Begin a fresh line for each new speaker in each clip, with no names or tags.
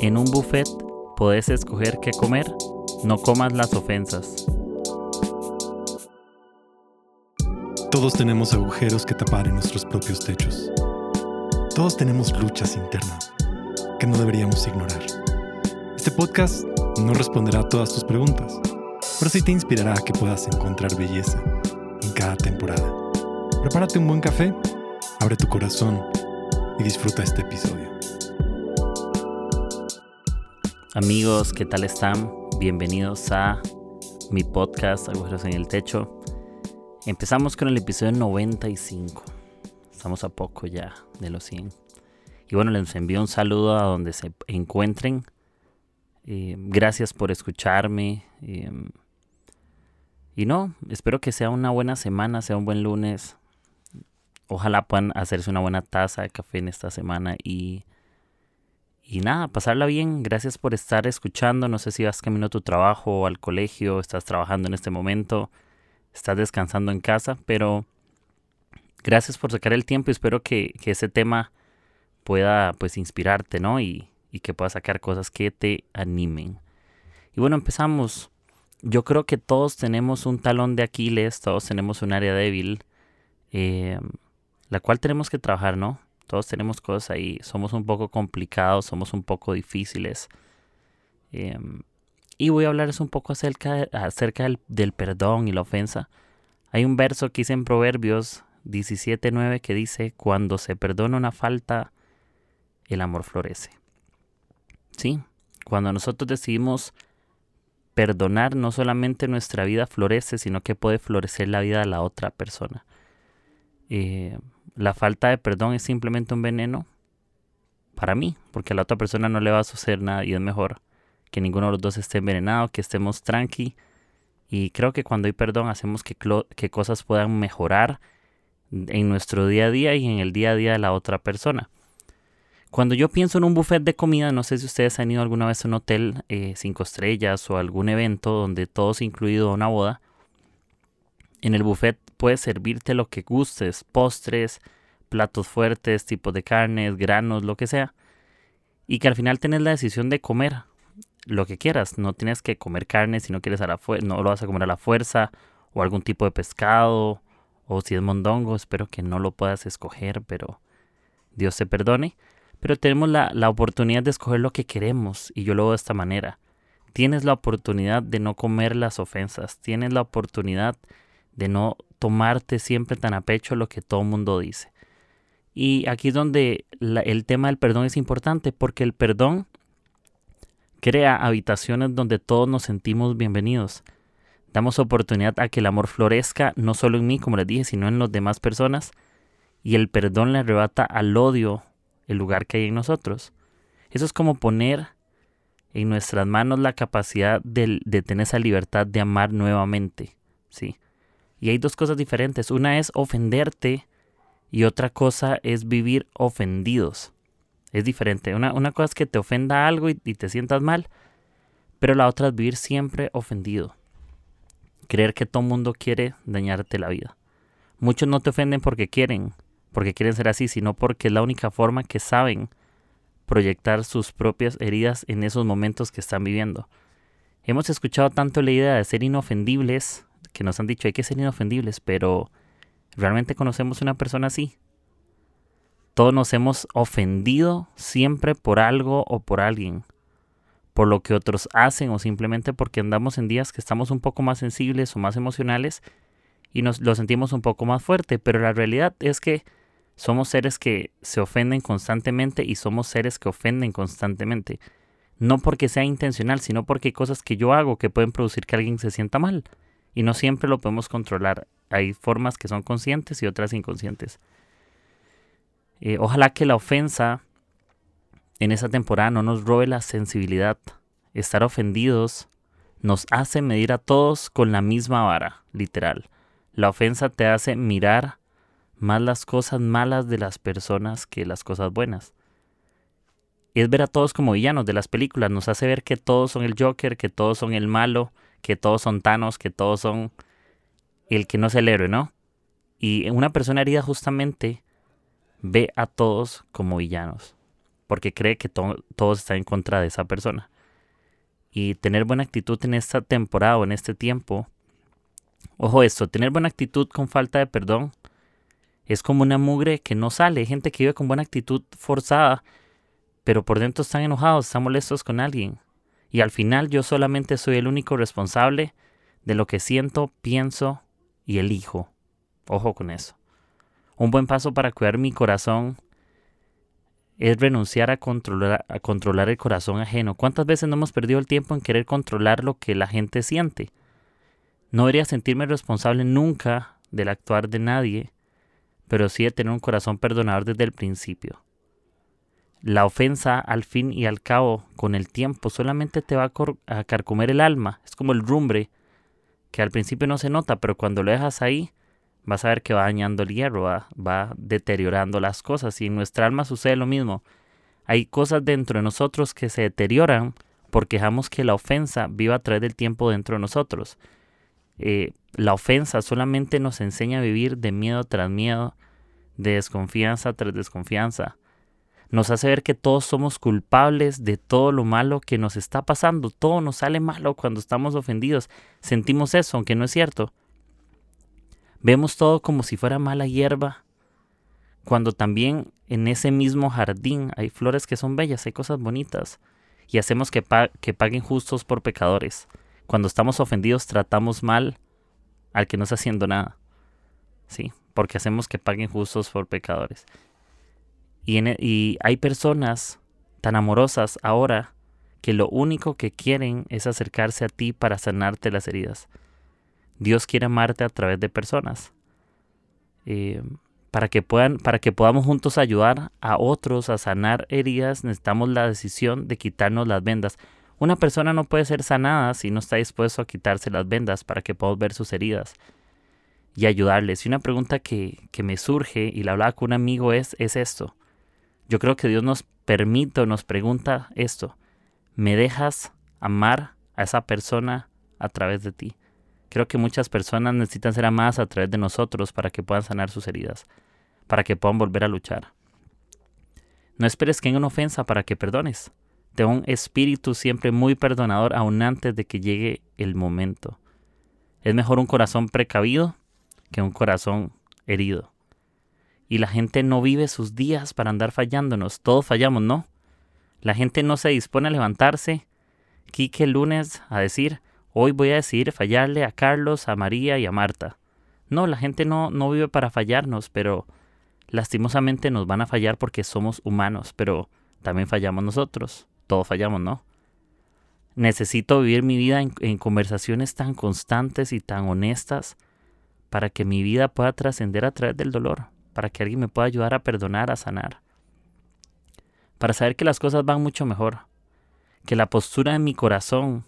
En un buffet podés escoger qué comer, no comas las ofensas.
Todos tenemos agujeros que tapar en nuestros propios techos. Todos tenemos luchas internas que no deberíamos ignorar. Este podcast no responderá a todas tus preguntas, pero sí te inspirará a que puedas encontrar belleza en cada temporada. Prepárate un buen café, abre tu corazón y disfruta este episodio.
Amigos, ¿qué tal están? Bienvenidos a mi podcast Agujeros en el Techo. Empezamos con el episodio 95. Estamos a poco ya de los 100. Y bueno, les envío un saludo a donde se encuentren. Eh, gracias por escucharme. Eh, y no, espero que sea una buena semana, sea un buen lunes. Ojalá puedan hacerse una buena taza de café en esta semana y, y nada, pasarla bien. Gracias por estar escuchando. No sé si vas camino a tu trabajo al colegio, estás trabajando en este momento, estás descansando en casa, pero gracias por sacar el tiempo y espero que, que ese tema pueda pues inspirarte, ¿no? Y, y que puedas sacar cosas que te animen. Y bueno, empezamos. Yo creo que todos tenemos un talón de Aquiles, todos tenemos un área débil. Eh, la cual tenemos que trabajar, ¿no? Todos tenemos cosas ahí, somos un poco complicados, somos un poco difíciles. Em, y voy a hablarles un poco acerca, del, perdón y la ofensa. Hay un verso que dice en Proverbios 17.9 que dice, cuando se perdona una falta, el amor florece. Sí, cuando nosotros decidimos perdonar, no solamente nuestra vida florece, sino que puede florecer la vida de la otra persona. Eh, la falta de perdón es simplemente un veneno para mí, porque a la otra persona no le va a suceder nada y es mejor que ninguno de los dos esté envenenado, que estemos tranqui. Y creo que cuando hay perdón hacemos que, que cosas puedan mejorar en nuestro día a día y en el día a día de la otra persona. Cuando yo pienso en un buffet de comida, no sé si ustedes han ido alguna vez a un hotel eh, cinco estrellas o algún evento donde todos incluido una boda. En el buffet puedes servirte lo que gustes, postres, platos fuertes, tipos de carnes, granos, lo que sea. Y que al final tenés la decisión de comer lo que quieras. No tienes que comer carne si no quieres a la no lo vas a comer a la fuerza o algún tipo de pescado o si es mondongo, espero que no lo puedas escoger, pero Dios te perdone. Pero tenemos la, la oportunidad de escoger lo que queremos y yo lo veo de esta manera. Tienes la oportunidad de no comer las ofensas, tienes la oportunidad de no tomarte siempre tan a pecho lo que todo el mundo dice. Y aquí es donde el tema del perdón es importante, porque el perdón crea habitaciones donde todos nos sentimos bienvenidos. Damos oportunidad a que el amor florezca, no solo en mí, como les dije, sino en las demás personas. Y el perdón le arrebata al odio el lugar que hay en nosotros. Eso es como poner en nuestras manos la capacidad de, de tener esa libertad de amar nuevamente. ¿sí? Y hay dos cosas diferentes. Una es ofenderte y otra cosa es vivir ofendidos. Es diferente. Una, una cosa es que te ofenda algo y, te sientas mal, pero la otra es vivir siempre ofendido. Creer que todo mundo quiere dañarte la vida. Muchos no te ofenden porque quieren, porque quieren ser así, sino porque es la única forma que saben proyectar sus propias heridas en esos momentos que están viviendo. Hemos escuchado tanto la idea de ser inofendibles que nos han dicho hay que ser inofendibles, pero ¿realmente conocemos una persona así? Todos nos hemos ofendido siempre por algo o por alguien, por lo que otros hacen o simplemente porque andamos en días que estamos un poco más sensibles o más emocionales y nos lo sentimos un poco más fuerte, pero la realidad es que somos seres que se ofenden constantemente y somos seres que ofenden constantemente. No porque sea intencional, sino porque hay cosas que yo hago que pueden producir que alguien se sienta mal y no siempre lo podemos controlar. Hay formas que son conscientes y otras inconscientes. Eh, ojalá que la ofensa en esa temporada no nos robe la sensibilidad. Estar ofendidos nos hace medir a todos con la misma vara, literal. La ofensa te hace mirar más las cosas malas de las personas que las cosas buenas. Es ver a todos como villanos de las películas, nos hace ver que todos son el Joker, que todos son el malo, que todos son tanos, que todos son el que no es el héroe, ¿no? Y una persona herida justamente ve a todos como villanos. porque cree que todo está en contra de esa persona. Y tener buena actitud en esta temporada o en este tiempo, ojo esto, tener buena actitud con falta de perdón es como una mugre que no sale. Hay gente que vive con buena actitud forzada, pero por dentro están enojados, están molestos con alguien. Y al final yo solamente soy el único responsable de lo que siento, pienso y elijo. Ojo con eso. Un buen paso para cuidar mi corazón es renunciar a controlar, el corazón ajeno. ¿Cuántas veces no hemos perdido el tiempo en querer controlar lo que la gente siente? No debería sentirme responsable nunca del actuar de nadie, pero sí de tener un corazón perdonador desde el principio. La ofensa, al fin y al cabo, con el tiempo, solamente te va a, carcomer el alma. Es como el rumbre, que al principio no se nota, pero cuando lo dejas ahí, vas a ver que va dañando el hierro, va, deteriorando las cosas. Y en nuestra alma sucede lo mismo. Hay cosas dentro de nosotros que se deterioran porque dejamos que la ofensa viva a través del tiempo dentro de nosotros. Eh, la ofensa solamente nos enseña a vivir de miedo tras miedo, de desconfianza tras desconfianza. Nos hace ver que todos somos culpables de todo lo malo que nos está pasando. Todo nos sale malo cuando estamos ofendidos. Sentimos eso, aunque no es cierto. Vemos todo como si fuera mala hierba, cuando también en ese mismo jardín hay flores que son bellas, hay cosas bonitas, y hacemos que, paguen justos por pecadores. Cuando estamos ofendidos tratamos mal al que no está haciendo nada. Sí, porque hacemos que paguen justos por pecadores. Y, e, y hay personas tan amorosas ahora que lo único que quieren es acercarse a ti para sanarte las heridas. Dios quiere amarte a través de personas. Eh, para, que puedan, para que podamos juntos ayudar a otros a sanar heridas, necesitamos la decisión de quitarnos las vendas. Una persona no puede ser sanada si no está dispuesto a quitarse las vendas para que podamos ver sus heridas y ayudarles. Y una pregunta que, que me surge y la hablaba con un amigo es, es esto. Yo creo que Dios nos permite o nos pregunta esto. ¿Me dejas amar a esa persona a través de ti? Creo que muchas personas necesitan ser amadas a través de nosotros para que puedan sanar sus heridas, para que puedan volver a luchar. No esperes que haya una ofensa para que perdones. Ten un espíritu siempre muy perdonador aún antes de que llegue el momento. Es mejor un corazón precavido que un corazón herido. Y la gente no vive sus días para andar fallándonos. Todos fallamos, ¿no? La gente no se dispone a levantarse, Quique el lunes, a decir, Hoy voy a decidir fallarle a Carlos, a María y a Marta. No, la gente no, no vive para fallarnos, pero lastimosamente nos van a fallar porque somos humanos, pero también fallamos nosotros. Todos fallamos, ¿no? Necesito vivir mi vida en, en conversaciones tan constantes y tan honestas para que mi vida pueda trascender a través del dolor, para que alguien me pueda ayudar a perdonar, a sanar, para saber que las cosas van mucho mejor, que la postura de mi corazón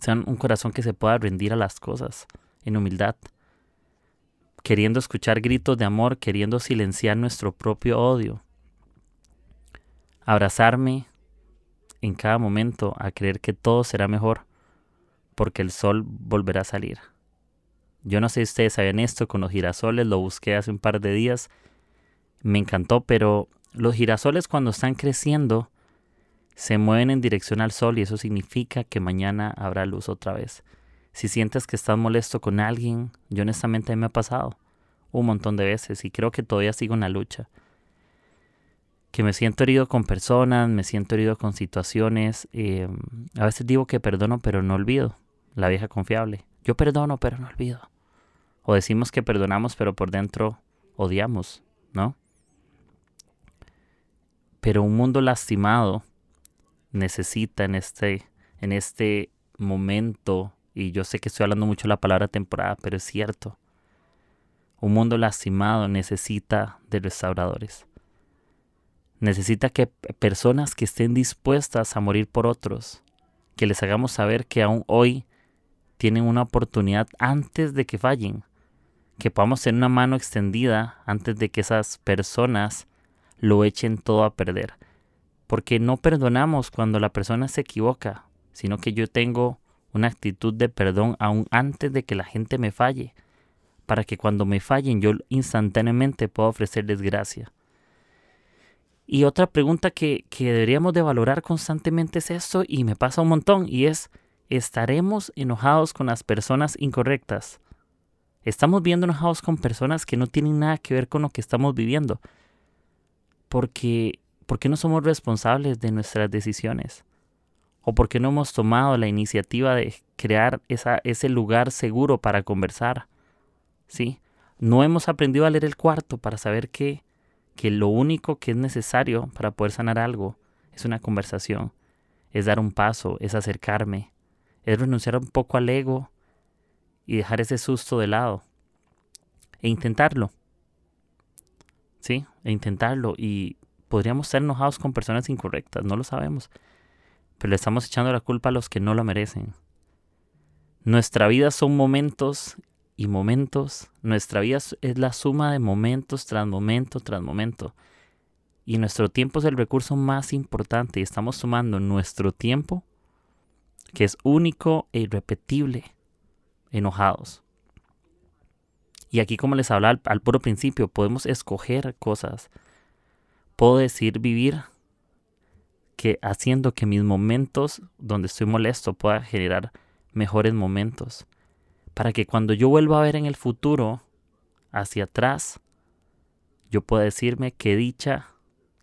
sean un corazón que se pueda rendir a las cosas en humildad, queriendo escuchar gritos de amor, queriendo silenciar nuestro propio odio, abrazarme en cada momento a creer que todo será mejor, porque el sol volverá a salir. Yo no sé si ustedes saben esto con los girasoles, lo busqué hace un par de días, me encantó, pero los girasoles cuando están creciendo se mueven en dirección al sol y eso significa que mañana habrá luz otra vez. Si sientes que estás molesto con alguien, yo honestamente me ha pasado un montón de veces y creo que todavía sigo en la lucha. Que me siento herido con personas, me siento herido con situaciones. Eh, a veces digo que perdono pero no olvido. La vieja confiable. Yo perdono pero no olvido. O decimos que perdonamos pero por dentro odiamos, ¿no? Pero un mundo lastimado necesita en este, en este momento, y yo sé que estoy hablando mucho de la palabra temporada, pero es cierto, un mundo lastimado necesita de restauradores. Necesita que personas que estén dispuestas a morir por otros, que les hagamos saber que aún hoy tienen una oportunidad antes de que fallen, que podamos tener una mano extendida antes de que esas personas lo echen todo a perder porque no perdonamos cuando la persona se equivoca, sino que yo tengo una actitud de perdón aún antes de que la gente me falle, para que cuando me fallen yo instantáneamente pueda ofrecerles gracia. Y otra pregunta que, que deberíamos de valorar constantemente es esto, y me pasa un montón, y es, ¿estaremos enojados con las personas incorrectas? Estamos viendo enojados con personas que no tienen nada que ver con lo que estamos viviendo. Porque, porque no somos responsables de nuestras decisiones. O porque no hemos tomado la iniciativa de crear esa, ese lugar seguro para conversar. ¿Sí? No hemos aprendido a leer el cuarto para saber que, que lo único que es necesario para poder sanar algo es una conversación, es dar un paso, es acercarme, es renunciar un poco al ego y dejar ese susto de lado e intentarlo. ¿Sí? E intentarlo y podríamos ser enojados con personas incorrectas, no lo sabemos, pero le estamos echando la culpa a los que no lo merecen. Nuestra vida son momentos y momentos. Nuestra vida es la suma de momentos tras momento tras momento. Y nuestro tiempo es el recurso más importante y estamos sumando nuestro tiempo, que es único e irrepetible, enojados. Y aquí, como les hablaba al, puro principio, podemos escoger cosas. Puedo decir vivir que haciendo que mis momentos donde estoy molesto pueda generar mejores momentos. Para que cuando yo vuelva a ver en el futuro, hacia atrás, yo pueda decirme qué dicha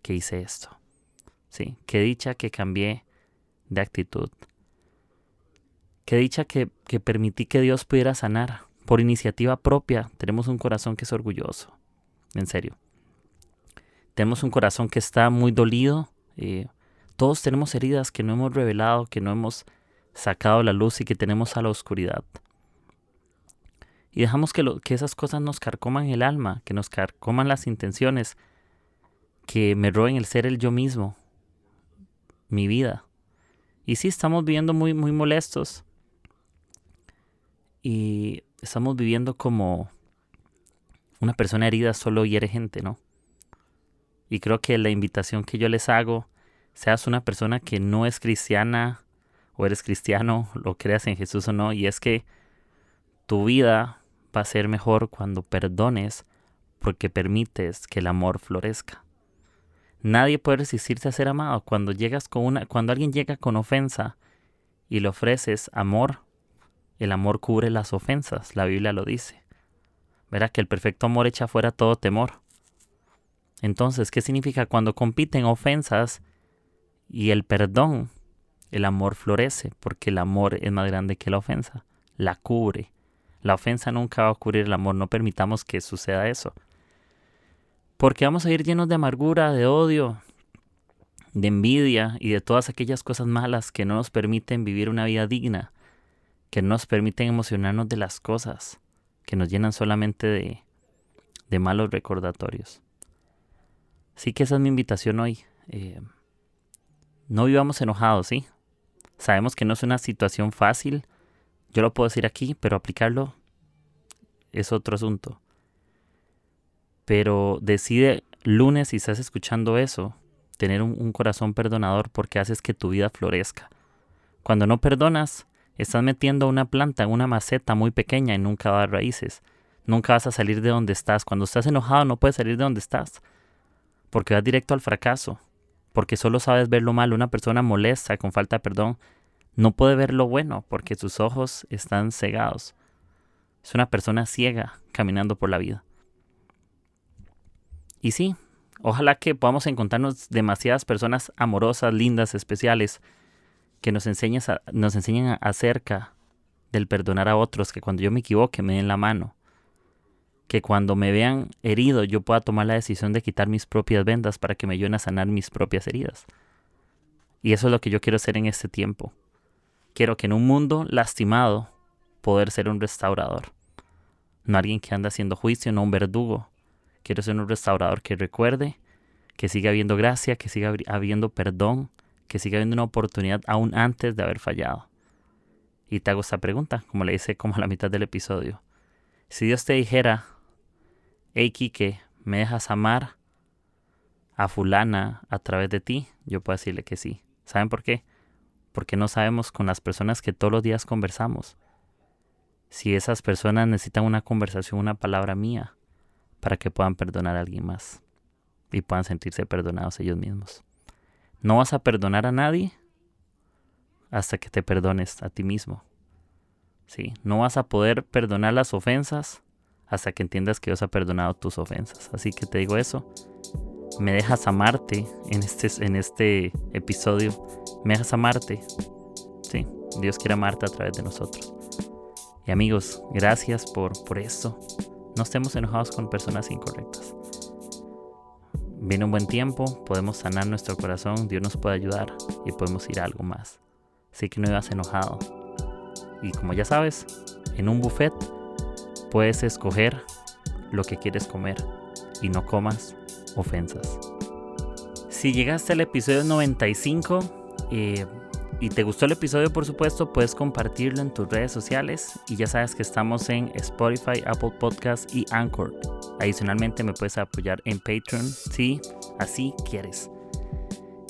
que hice esto. Sí, qué dicha que cambié de actitud. Qué dicha que, permití que Dios pudiera sanar. Por iniciativa propia, tenemos un corazón que es orgulloso. En serio. Tenemos un corazón que está muy dolido. Eh, todos tenemos heridas que no hemos revelado, que no hemos sacado la luz y que tenemos a la oscuridad. Y dejamos que, que esas cosas nos carcoman el alma, que nos carcoman las intenciones, que me roben el ser el yo mismo, mi vida. Y sí, estamos viviendo muy, muy molestos, y estamos viviendo como una persona herida solo hiere gente, ¿no? Y creo que la invitación que yo les hago, seas una persona que no es cristiana o eres cristiano, lo creas en Jesús o no, y es que tu vida va a ser mejor cuando perdones porque permites que el amor florezca. Nadie puede resistirse a ser amado. Cuando llegas con una, cuando alguien llega con ofensa y le ofreces amor, el amor cubre las ofensas, la Biblia lo dice. Verá que el perfecto amor echa fuera todo temor. Entonces, ¿qué significa cuando compiten ofensas y el perdón? El amor florece porque el amor es más grande que la ofensa. La cubre. La ofensa nunca va a cubrir el amor. No permitamos que suceda eso. Porque vamos a ir llenos de amargura, de odio, de envidia y de todas aquellas cosas malas que no nos permiten vivir una vida digna que nos permiten emocionarnos de las cosas, que nos llenan solamente de, de malos recordatorios. Así que esa es mi invitación hoy. Eh, no vivamos enojados, ¿sí? Sabemos que no es una situación fácil, yo lo puedo decir aquí, pero aplicarlo es otro asunto. Pero decide lunes, si estás escuchando eso, tener un, un corazón perdonador porque haces que tu vida florezca. Cuando no perdonas, Estás metiendo una planta en una maceta muy pequeña y nunca va a dar raíces. Nunca vas a salir de donde estás. Cuando estás enojado no puedes salir de donde estás. Porque vas directo al fracaso. Porque solo sabes ver lo malo. Una persona molesta, con falta de perdón, no puede ver lo bueno porque sus ojos están cegados. Es una persona ciega caminando por la vida. Y sí, ojalá que podamos encontrarnos demasiadas personas amorosas, lindas, especiales, que nos, nos enseñen acerca del perdonar a otros, que cuando yo me equivoque me den la mano, que cuando me vean herido yo pueda tomar la decisión de quitar mis propias vendas para que me ayuden a sanar mis propias heridas. Y eso es lo que yo quiero hacer en este tiempo. Quiero que en un mundo lastimado poder ser un restaurador. No alguien que anda haciendo juicio, no un verdugo. Quiero ser un restaurador que recuerde que siga habiendo gracia, que siga habiendo perdón, que siga habiendo una oportunidad aún antes de haber fallado. Y te hago esta pregunta, como le hice como a la mitad del episodio. Si Dios te dijera, hey Kike, ¿me dejas amar a fulana a través de ti? Yo puedo decirle que sí. ¿Saben por qué? Porque no sabemos con las personas que todos los días conversamos. Si esas personas necesitan una conversación, una palabra mía, para que puedan perdonar a alguien más. y puedan sentirse perdonados ellos mismos. No vas a perdonar a nadie hasta que te perdones a ti mismo. ¿Sí? No vas a poder perdonar las ofensas hasta que entiendas que Dios ha perdonado tus ofensas. Así que te digo eso. Me dejas amarte en este, en este episodio. Me dejas amarte. Sí, Dios quiere amarte a través de nosotros. Y amigos, gracias por, por esto. No estemos enojados con personas incorrectas. Viene un buen tiempo, podemos sanar nuestro corazón, Dios nos puede ayudar y podemos ir a algo más. Así que no ibas enojado. Y como ya sabes, en un buffet puedes escoger lo que quieres comer y no comas ofensas. Si llegaste al episodio 95 eh, y te gustó el episodio, por supuesto, puedes compartirlo en tus redes sociales y ya sabes que estamos en Spotify, Apple Podcasts y Anchor. Adicionalmente me puedes apoyar en Patreon si así quieres.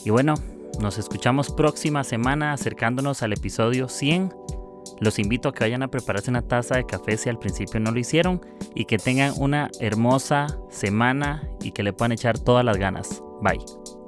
Y bueno, nos escuchamos próxima semana acercándonos al episodio 100. Los invito a que vayan a prepararse una taza de café si al principio no lo hicieron y que tengan una hermosa semana y que le puedan echar todas las ganas. Bye.